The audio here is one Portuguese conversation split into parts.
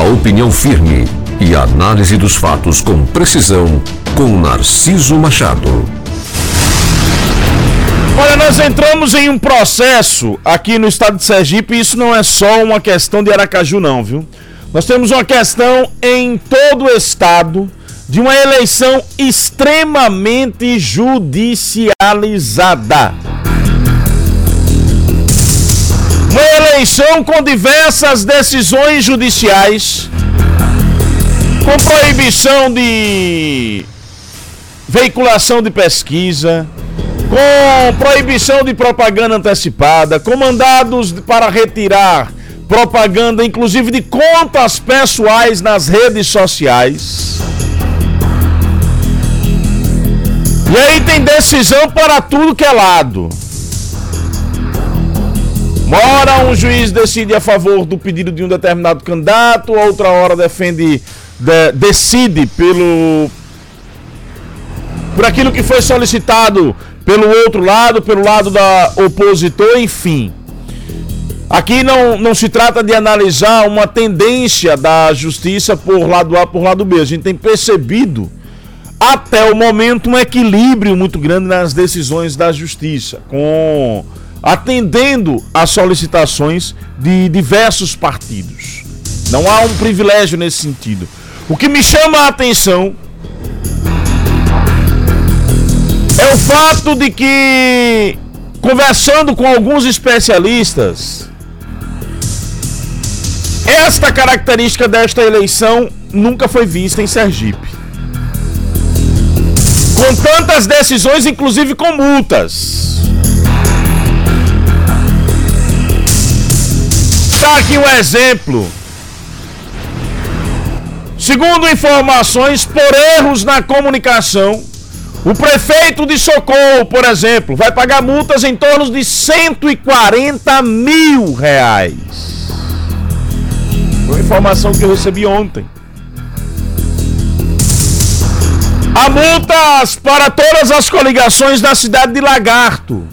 A opinião firme e a análise dos fatos com precisão com Narciso Machado. Olha, nós entramos em um processo aqui no estado de Sergipe e isso não é só uma questão de Aracaju, não, viu? Nós temos uma questão em todo o estado de uma eleição extremamente judicializada. Uma eleição com diversas decisões judiciais, com proibição de veiculação de pesquisa, com proibição de propaganda antecipada, com mandados para retirar propaganda, inclusive de contas pessoais nas redes sociais. E aí tem decisão para tudo que é lado. Uma hora um juiz decide a favor do pedido de um determinado candidato, outra hora defende, de, decide pelo por aquilo que foi solicitado pelo outro lado, pelo lado da opositor, enfim. Aqui não, não se trata de analisar uma tendência da justiça por lado A por lado B. A gente tem percebido até o momento um equilíbrio muito grande nas decisões da justiça, com atendendo às solicitações de diversos partidos. Não há um privilégio nesse sentido. O que me chama a atenção é o fato de que, conversando com alguns especialistas, esta característica desta eleição nunca foi vista em Sergipe. Com tantas decisões, inclusive com multas. Está aqui um exemplo. Segundo informações, por erros na comunicação, o prefeito de Socorro, por exemplo, vai pagar multas em torno de 140 mil reais. Foi uma informação que eu recebi ontem. Há multas para todas as coligações da cidade de Lagarto.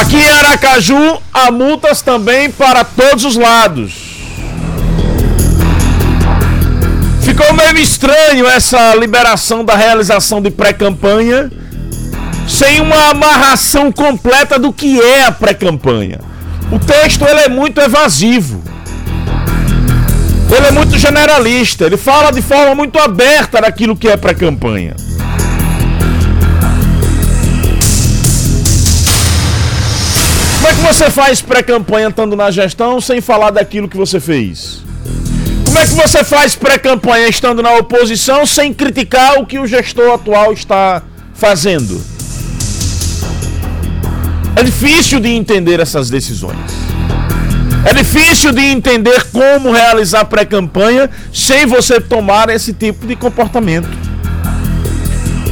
Aqui em Aracaju, há multas também para todos os lados. Ficou meio estranho essa liberação da realização de pré-campanha sem uma amarração completa do que é a pré-campanha. O texto ele é muito evasivo. Ele é muito generalista, ele fala de forma muito aberta daquilo que é pré-campanha. Como é que você faz pré-campanha estando na gestão sem falar daquilo que você fez? Como é que você faz pré-campanha estando na oposição sem criticar o que o gestor atual está fazendo? É difícil de entender essas decisões. É difícil de entender como realizar pré-campanha sem você tomar esse tipo de comportamento.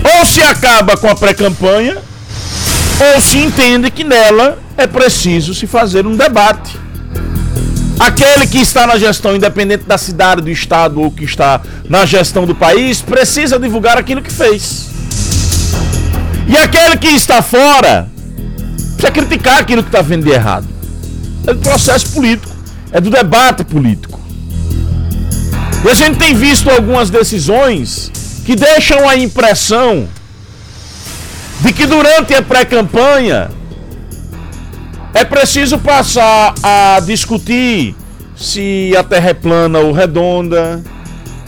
Ou se acaba com a pré-campanha, ou se entende que nela é preciso se fazer um debate. Aquele que está na gestão, independente da cidade, do estado ou que está na gestão do país, precisa divulgar aquilo que fez. E aquele que está fora, precisa criticar aquilo que está vendo de errado. É do processo político, é do debate político. E a gente tem visto algumas decisões que deixam a impressão de que durante a pré-campanha é preciso passar a discutir se a terra é plana ou redonda,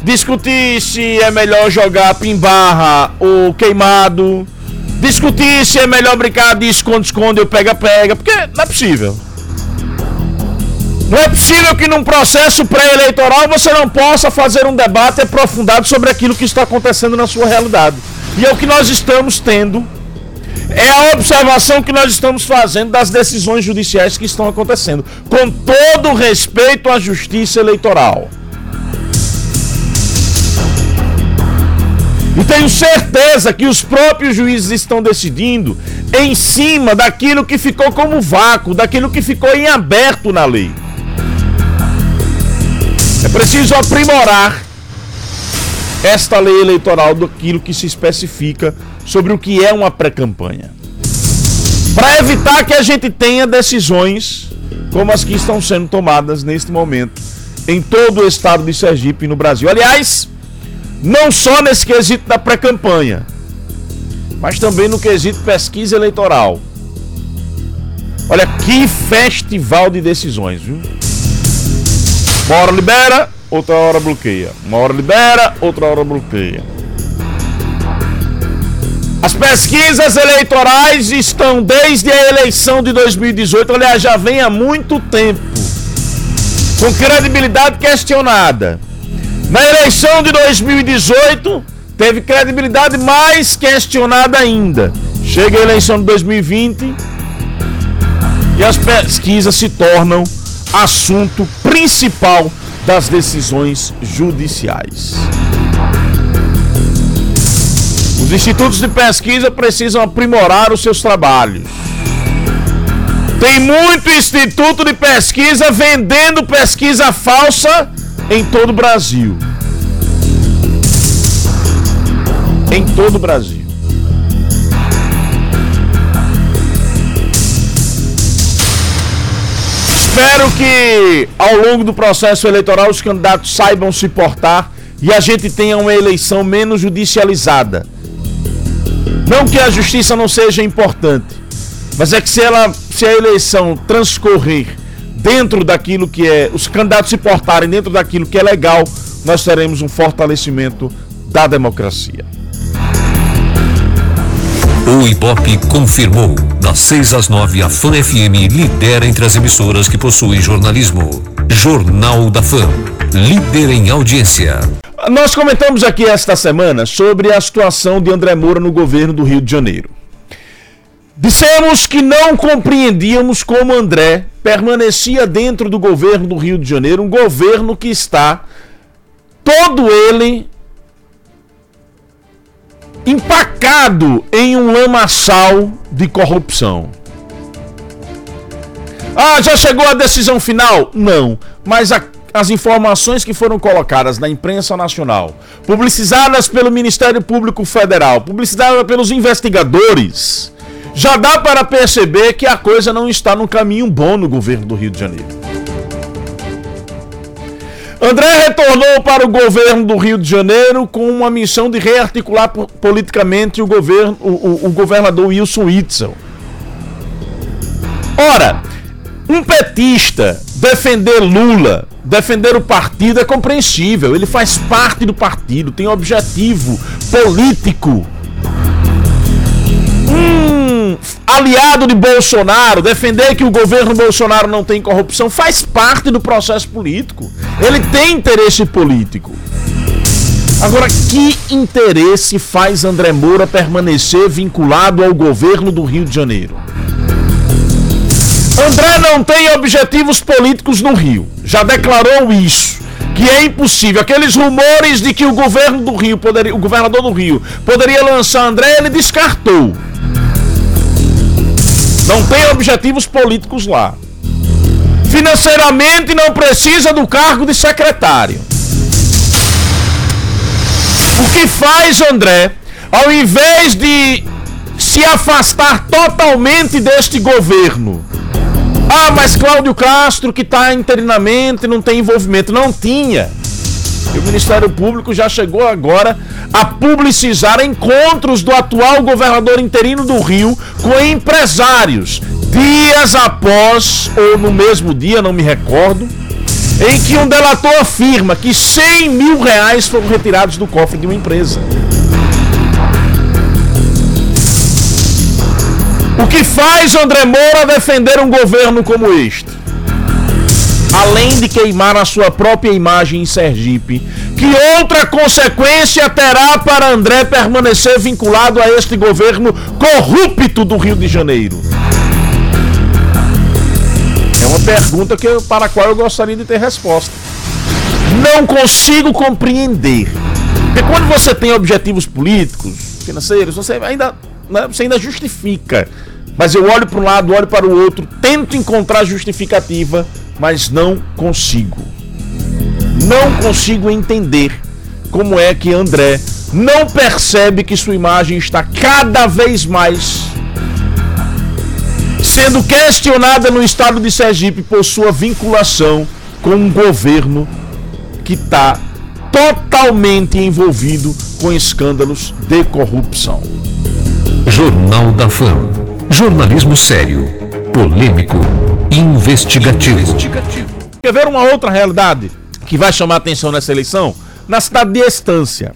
discutir se é melhor jogar pimbarra ou queimado, discutir se é melhor brincar de esconde-esconde ou pega-pega, porque não é possível. Não é possível que num processo pré-eleitoral você não possa fazer um debate aprofundado sobre aquilo que está acontecendo na sua realidade. E é o que nós estamos tendo é a observação que nós estamos fazendo das decisões judiciais que estão acontecendo, com todo respeito à justiça eleitoral. E tenho certeza que os próprios juízes estão decidindo em cima daquilo que ficou como vácuo, daquilo que ficou em aberto na lei. É preciso aprimorar esta lei eleitoral daquilo que se especifica sobre o que é uma pré-campanha. Para evitar que a gente tenha decisões como as que estão sendo tomadas neste momento em todo o estado de Sergipe e no Brasil. Aliás, não só nesse quesito da pré-campanha, mas também no quesito pesquisa eleitoral. Olha que festival de decisões, viu? Uma hora libera, outra hora bloqueia. Uma hora libera, outra hora bloqueia. As pesquisas eleitorais estão desde a eleição de 2018, aliás, já vem há muito tempo, com credibilidade questionada. Na eleição de 2018, teve credibilidade mais questionada ainda. Chega a eleição de 2020 e as pesquisas se tornam assunto principal das decisões judiciais. Os institutos de pesquisa precisam aprimorar os seus trabalhos. Tem muito instituto de pesquisa vendendo pesquisa falsa em todo o Brasil. Em todo o Brasil. Espero que ao longo do processo eleitoral os candidatos saibam se portar e a gente tenha uma eleição menos judicializada não que a justiça não seja importante, mas é que se ela, se a eleição transcorrer dentro daquilo que é, os candidatos se portarem dentro daquilo que é legal, nós teremos um fortalecimento da democracia. O Ibope confirmou. Das 6 às 9, a Fã FM lidera entre as emissoras que possuem jornalismo. Jornal da Fã. Líder em audiência. Nós comentamos aqui esta semana sobre a situação de André Moura no governo do Rio de Janeiro. Dissemos que não compreendíamos como André permanecia dentro do governo do Rio de Janeiro, um governo que está todo ele empacado em um lamaçal de corrupção. Ah, já chegou a decisão final? Não, mas a as informações que foram colocadas na imprensa nacional, publicizadas pelo Ministério Público Federal, publicizadas pelos investigadores, já dá para perceber que a coisa não está no caminho bom no governo do Rio de Janeiro. André retornou para o governo do Rio de Janeiro com uma missão de rearticular politicamente o, governo, o, o, o governador Wilson Witzel. Ora, um petista defender Lula, defender o partido é compreensível. Ele faz parte do partido, tem objetivo político. Um aliado de Bolsonaro, defender que o governo Bolsonaro não tem corrupção, faz parte do processo político. Ele tem interesse político. Agora, que interesse faz André Moura permanecer vinculado ao governo do Rio de Janeiro? André não tem objetivos políticos no Rio. Já declarou isso. Que é impossível. Aqueles rumores de que o governo do Rio poderia, o governador do Rio poderia lançar André, ele descartou. Não tem objetivos políticos lá. Financeiramente não precisa do cargo de secretário. O que faz André, ao invés de se afastar totalmente deste governo ah, mas Cláudio Castro, que está interinamente, não tem envolvimento. Não tinha. E o Ministério Público já chegou agora a publicizar encontros do atual governador interino do Rio com empresários, dias após, ou no mesmo dia, não me recordo, em que um delator afirma que 100 mil reais foram retirados do cofre de uma empresa. O que faz André Moura defender um governo como este? Além de queimar a sua própria imagem em Sergipe, que outra consequência terá para André permanecer vinculado a este governo corrupto do Rio de Janeiro? É uma pergunta que, para a qual eu gostaria de ter resposta. Não consigo compreender. Porque quando você tem objetivos políticos, financeiros, você ainda né, você ainda justifica. Mas eu olho para um lado, olho para o outro, tento encontrar justificativa, mas não consigo. Não consigo entender como é que André não percebe que sua imagem está cada vez mais sendo questionada no estado de Sergipe por sua vinculação com um governo que está totalmente envolvido com escândalos de corrupção. Jornal da Fama. Jornalismo sério, polêmico, investigativo. Quer ver uma outra realidade que vai chamar atenção nessa eleição? Na cidade de Estância.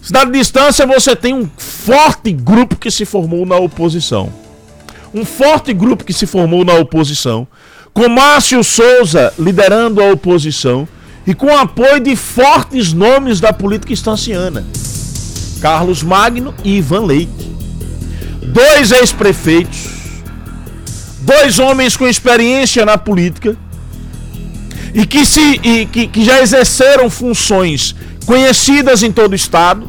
Cidade de Estância você tem um forte grupo que se formou na oposição. Um forte grupo que se formou na oposição, com Márcio Souza liderando a oposição e com apoio de fortes nomes da política estanciana. Carlos Magno e Ivan Leite. Dois ex-prefeitos, dois homens com experiência na política e que, se, e que, que já exerceram funções conhecidas em todo o estado,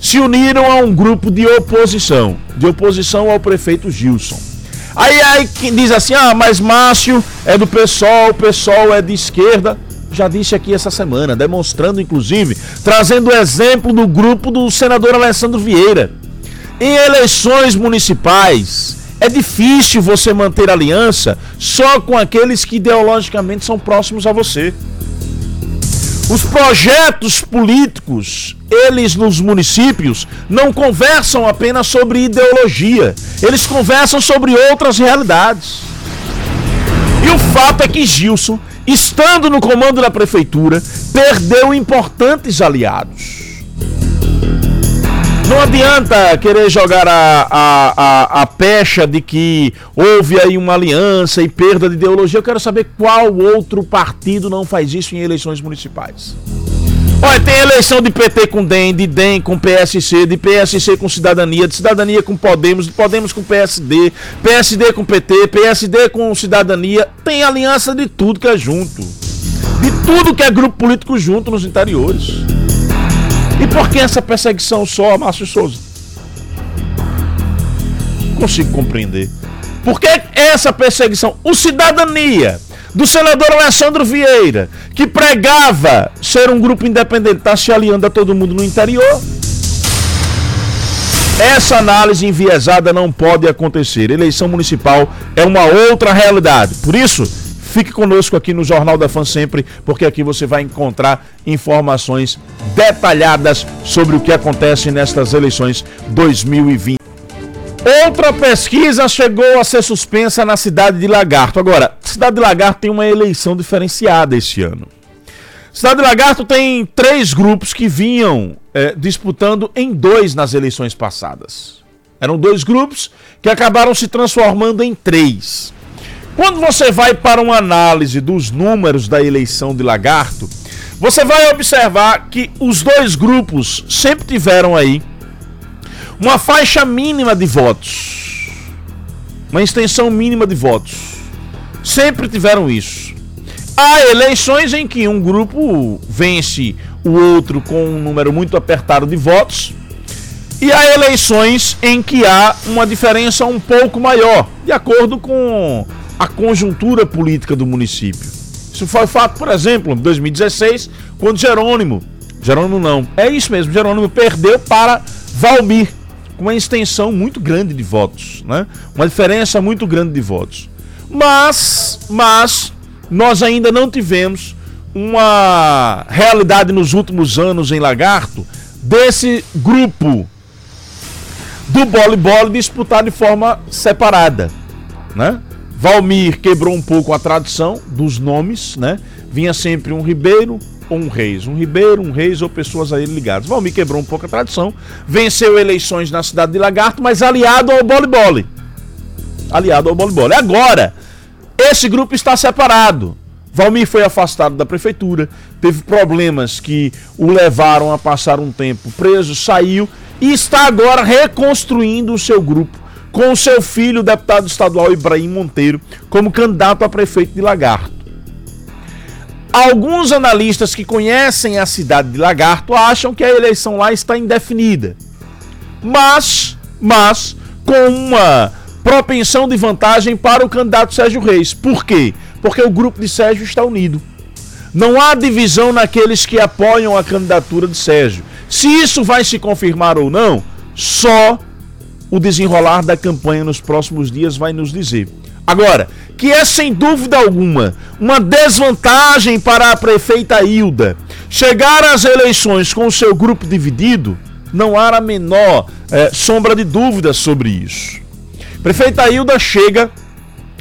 se uniram a um grupo de oposição, de oposição ao prefeito Gilson. Aí, aí diz assim: ah, mas Márcio é do PSOL, o PSOL é de esquerda. Já disse aqui essa semana, demonstrando inclusive, trazendo o exemplo do grupo do senador Alessandro Vieira. Em eleições municipais, é difícil você manter aliança só com aqueles que ideologicamente são próximos a você. Os projetos políticos, eles nos municípios, não conversam apenas sobre ideologia, eles conversam sobre outras realidades. E o fato é que Gilson, estando no comando da prefeitura, perdeu importantes aliados. Não adianta querer jogar a, a, a, a, pecha de que houve aí uma aliança e perda de ideologia. Eu quero saber qual outro partido não faz isso em eleições municipais. Olha, tem eleição de PT com DEM, de DEM com PSC, de PSC com Cidadania, de Cidadania com Podemos, de Podemos com PSD, PSD com PT, PSD com Cidadania. Tem aliança de tudo que é junto. De tudo que é grupo político junto nos interiores. E por que essa perseguição só, Márcio Souza? Não consigo compreender. Por que essa perseguição? O cidadania do senador Alessandro Vieira, que pregava ser um grupo independente, está se aliando a todo mundo no interior. Essa análise enviesada não pode acontecer. Eleição municipal é uma outra realidade. Por isso, Fique conosco aqui no Jornal da Fã sempre, porque aqui você vai encontrar informações detalhadas sobre o que acontece nestas eleições 2020. Outra pesquisa chegou a ser suspensa na cidade de Lagarto. Agora, cidade de Lagarto tem uma eleição diferenciada este ano. Cidade de Lagarto tem três grupos que vinham é, disputando em dois nas eleições passadas. Eram dois grupos que acabaram se transformando em três. Quando você vai para uma análise dos números da eleição de Lagarto, você vai observar que os dois grupos sempre tiveram aí uma faixa mínima de votos, uma extensão mínima de votos. Sempre tiveram isso. Há eleições em que um grupo vence o outro com um número muito apertado de votos. E há eleições em que há uma diferença um pouco maior, de acordo com a conjuntura política do município. Isso foi fato, por exemplo, em 2016, quando Jerônimo, Jerônimo não, é isso mesmo, Jerônimo perdeu para Valmir, com uma extensão muito grande de votos, né? Uma diferença muito grande de votos. Mas, mas nós ainda não tivemos uma realidade nos últimos anos em Lagarto desse grupo do voleibol disputar de forma separada, né? Valmir quebrou um pouco a tradição dos nomes, né? Vinha sempre um Ribeiro ou um Reis. Um Ribeiro, um Reis ou pessoas a ele ligadas. Valmir quebrou um pouco a tradição, venceu eleições na cidade de Lagarto, mas aliado ao voleibol. Aliado ao voleibol. Agora, esse grupo está separado. Valmir foi afastado da prefeitura, teve problemas que o levaram a passar um tempo preso, saiu e está agora reconstruindo o seu grupo com seu filho, o deputado estadual Ibrahim Monteiro, como candidato a prefeito de Lagarto. Alguns analistas que conhecem a cidade de Lagarto acham que a eleição lá está indefinida. Mas, mas, com uma propensão de vantagem para o candidato Sérgio Reis. Por quê? Porque o grupo de Sérgio está unido. Não há divisão naqueles que apoiam a candidatura de Sérgio. Se isso vai se confirmar ou não, só o desenrolar da campanha nos próximos dias vai nos dizer. Agora, que é sem dúvida alguma uma desvantagem para a prefeita Hilda chegar às eleições com o seu grupo dividido, não há a menor é, sombra de dúvida sobre isso. Prefeita Hilda chega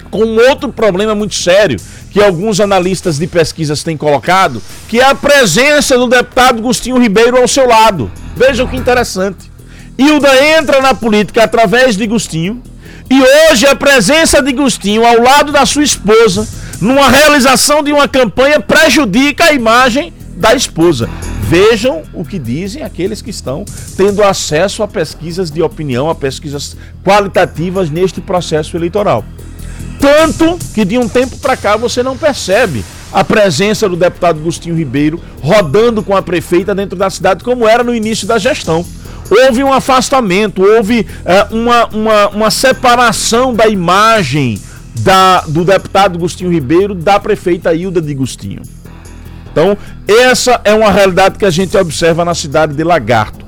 com um outro problema muito sério que alguns analistas de pesquisas têm colocado, que é a presença do deputado Gustinho Ribeiro ao seu lado. Vejam que interessante. Hilda entra na política através de Gustinho e hoje a presença de Gustinho ao lado da sua esposa, numa realização de uma campanha, prejudica a imagem da esposa. Vejam o que dizem aqueles que estão tendo acesso a pesquisas de opinião, a pesquisas qualitativas neste processo eleitoral. Tanto que de um tempo para cá você não percebe a presença do deputado Agostinho Ribeiro rodando com a prefeita dentro da cidade, como era no início da gestão. Houve um afastamento, houve é, uma, uma, uma separação da imagem da, do deputado Agostinho Ribeiro da prefeita Hilda de Agostinho. Então, essa é uma realidade que a gente observa na cidade de Lagarto.